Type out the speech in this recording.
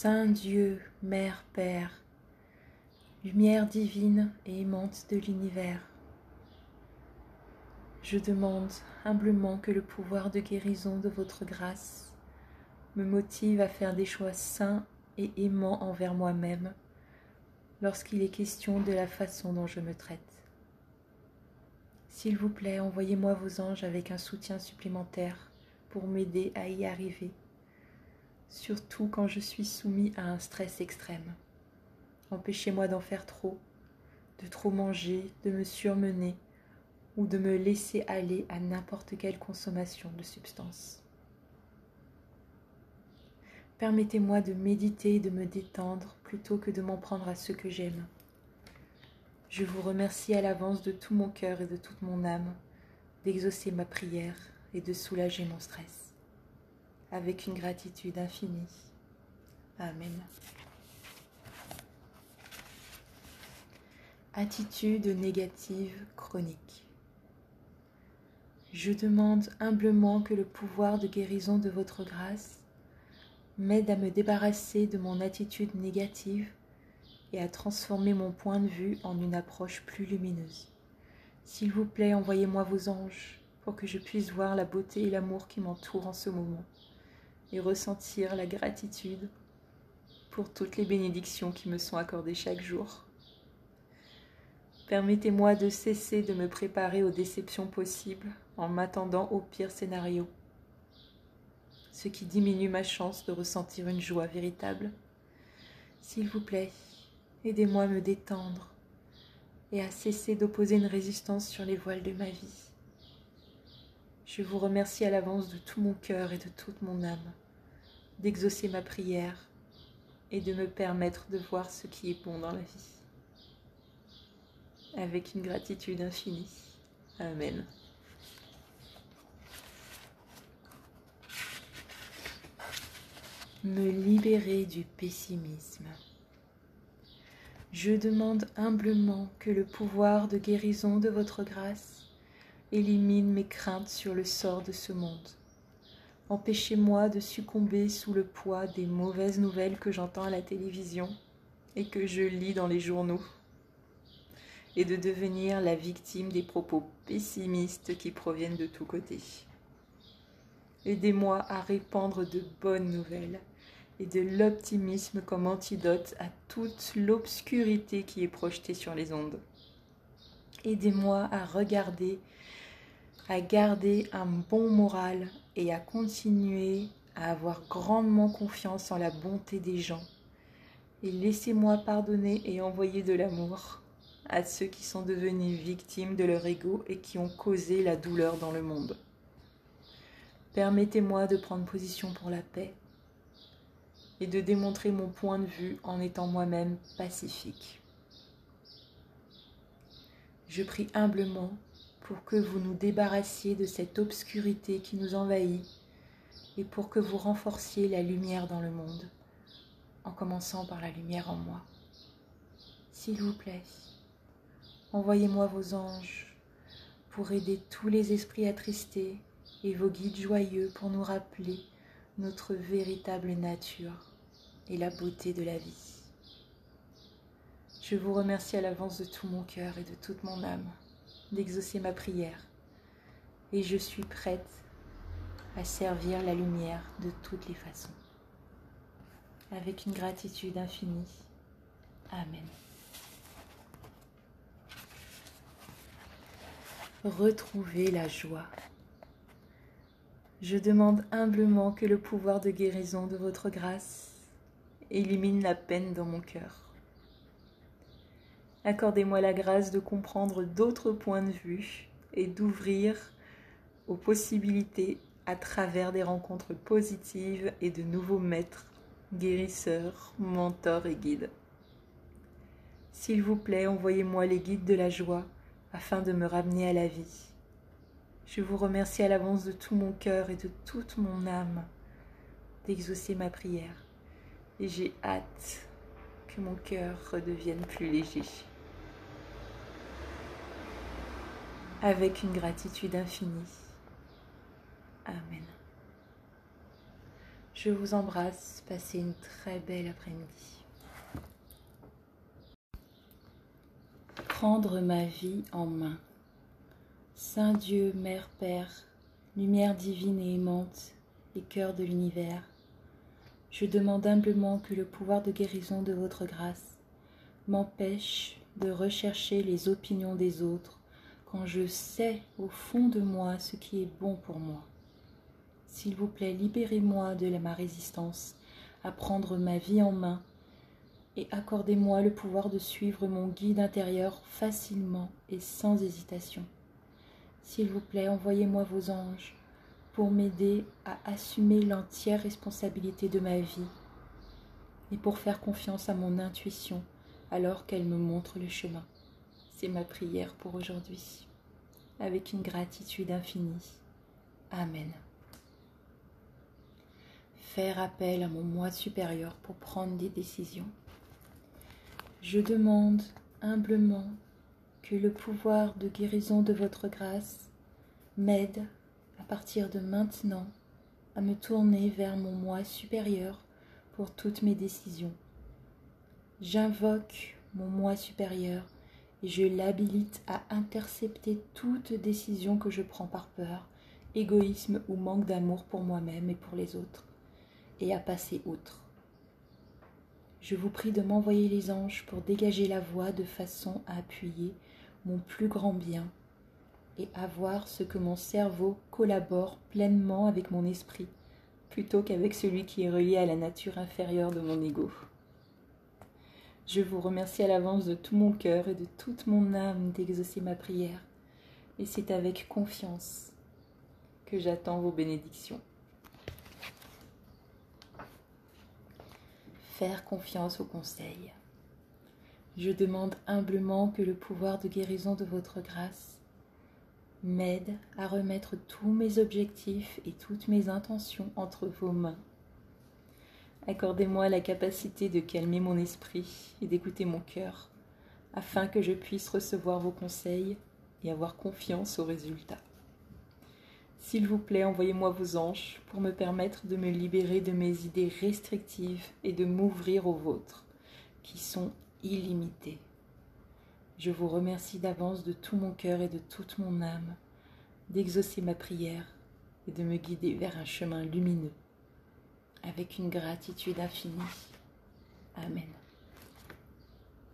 Saint Dieu, Mère, Père, lumière divine et aimante de l'univers, je demande humblement que le pouvoir de guérison de votre grâce me motive à faire des choix saints et aimants envers moi-même lorsqu'il est question de la façon dont je me traite. S'il vous plaît, envoyez-moi vos anges avec un soutien supplémentaire pour m'aider à y arriver, surtout quand je suis soumis à un stress extrême. Empêchez-moi d'en faire trop, de trop manger, de me surmener ou de me laisser aller à n'importe quelle consommation de substances. Permettez-moi de méditer et de me détendre plutôt que de m'en prendre à ceux que j'aime. Je vous remercie à l'avance de tout mon cœur et de toute mon âme d'exaucer ma prière et de soulager mon stress. Avec une gratitude infinie. Amen. Attitude négative chronique. Je demande humblement que le pouvoir de guérison de votre grâce m'aide à me débarrasser de mon attitude négative et à transformer mon point de vue en une approche plus lumineuse. S'il vous plaît, envoyez-moi vos anges pour que je puisse voir la beauté et l'amour qui m'entourent en ce moment et ressentir la gratitude pour toutes les bénédictions qui me sont accordées chaque jour. Permettez-moi de cesser de me préparer aux déceptions possibles en m'attendant au pire scénario ce qui diminue ma chance de ressentir une joie véritable. S'il vous plaît, aidez-moi à me détendre et à cesser d'opposer une résistance sur les voiles de ma vie. Je vous remercie à l'avance de tout mon cœur et de toute mon âme d'exaucer ma prière et de me permettre de voir ce qui est bon dans la vie. Avec une gratitude infinie. Amen. me libérer du pessimisme. Je demande humblement que le pouvoir de guérison de votre grâce élimine mes craintes sur le sort de ce monde. Empêchez-moi de succomber sous le poids des mauvaises nouvelles que j'entends à la télévision et que je lis dans les journaux, et de devenir la victime des propos pessimistes qui proviennent de tous côtés. Aidez-moi à répandre de bonnes nouvelles et de l'optimisme comme antidote à toute l'obscurité qui est projetée sur les ondes. Aidez-moi à regarder, à garder un bon moral et à continuer à avoir grandement confiance en la bonté des gens. Et laissez-moi pardonner et envoyer de l'amour à ceux qui sont devenus victimes de leur ego et qui ont causé la douleur dans le monde. Permettez-moi de prendre position pour la paix et de démontrer mon point de vue en étant moi-même pacifique. Je prie humblement pour que vous nous débarrassiez de cette obscurité qui nous envahit et pour que vous renforciez la lumière dans le monde, en commençant par la lumière en moi. S'il vous plaît, envoyez-moi vos anges pour aider tous les esprits attristés et vos guides joyeux pour nous rappeler notre véritable nature et la beauté de la vie. Je vous remercie à l'avance de tout mon cœur et de toute mon âme d'exaucer ma prière et je suis prête à servir la lumière de toutes les façons. Avec une gratitude infinie. Amen. Retrouvez la joie. Je demande humblement que le pouvoir de guérison de votre grâce élimine la peine dans mon cœur. Accordez-moi la grâce de comprendre d'autres points de vue et d'ouvrir aux possibilités à travers des rencontres positives et de nouveaux maîtres, guérisseurs, mentors et guides. S'il vous plaît, envoyez-moi les guides de la joie afin de me ramener à la vie. Je vous remercie à l'avance de tout mon cœur et de toute mon âme d'exaucer ma prière et j'ai hâte que mon cœur redevienne plus léger. Avec une gratitude infinie. Amen. Je vous embrasse, passez une très belle après-midi. Prendre ma vie en main. Saint Dieu, Mère, Père, lumière divine et aimante, et cœur de l'univers, je demande humblement que le pouvoir de guérison de votre grâce m'empêche de rechercher les opinions des autres quand je sais au fond de moi ce qui est bon pour moi. S'il vous plaît, libérez-moi de ma résistance à prendre ma vie en main et accordez-moi le pouvoir de suivre mon guide intérieur facilement et sans hésitation. S'il vous plaît, envoyez-moi vos anges pour m'aider à assumer l'entière responsabilité de ma vie et pour faire confiance à mon intuition alors qu'elle me montre le chemin. C'est ma prière pour aujourd'hui, avec une gratitude infinie. Amen. Faire appel à mon moi supérieur pour prendre des décisions. Je demande humblement que le pouvoir de guérison de votre grâce m'aide à partir de maintenant à me tourner vers mon moi supérieur pour toutes mes décisions. J'invoque mon moi supérieur je l'habilite à intercepter toute décision que je prends par peur, égoïsme ou manque d'amour pour moi-même et pour les autres, et à passer outre. Je vous prie de m'envoyer les anges pour dégager la voie de façon à appuyer mon plus grand bien et à voir ce que mon cerveau collabore pleinement avec mon esprit, plutôt qu'avec celui qui est relié à la nature inférieure de mon ego. Je vous remercie à l'avance de tout mon cœur et de toute mon âme d'exaucer ma prière, et c'est avec confiance que j'attends vos bénédictions. Faire confiance au conseil. Je demande humblement que le pouvoir de guérison de votre grâce m'aide à remettre tous mes objectifs et toutes mes intentions entre vos mains Accordez-moi la capacité de calmer mon esprit et d'écouter mon cœur, afin que je puisse recevoir vos conseils et avoir confiance aux résultats. S'il vous plaît, envoyez-moi vos anges pour me permettre de me libérer de mes idées restrictives et de m'ouvrir aux vôtres, qui sont illimitées. Je vous remercie d'avance de tout mon cœur et de toute mon âme d'exaucer ma prière et de me guider vers un chemin lumineux avec une gratitude infinie. Amen.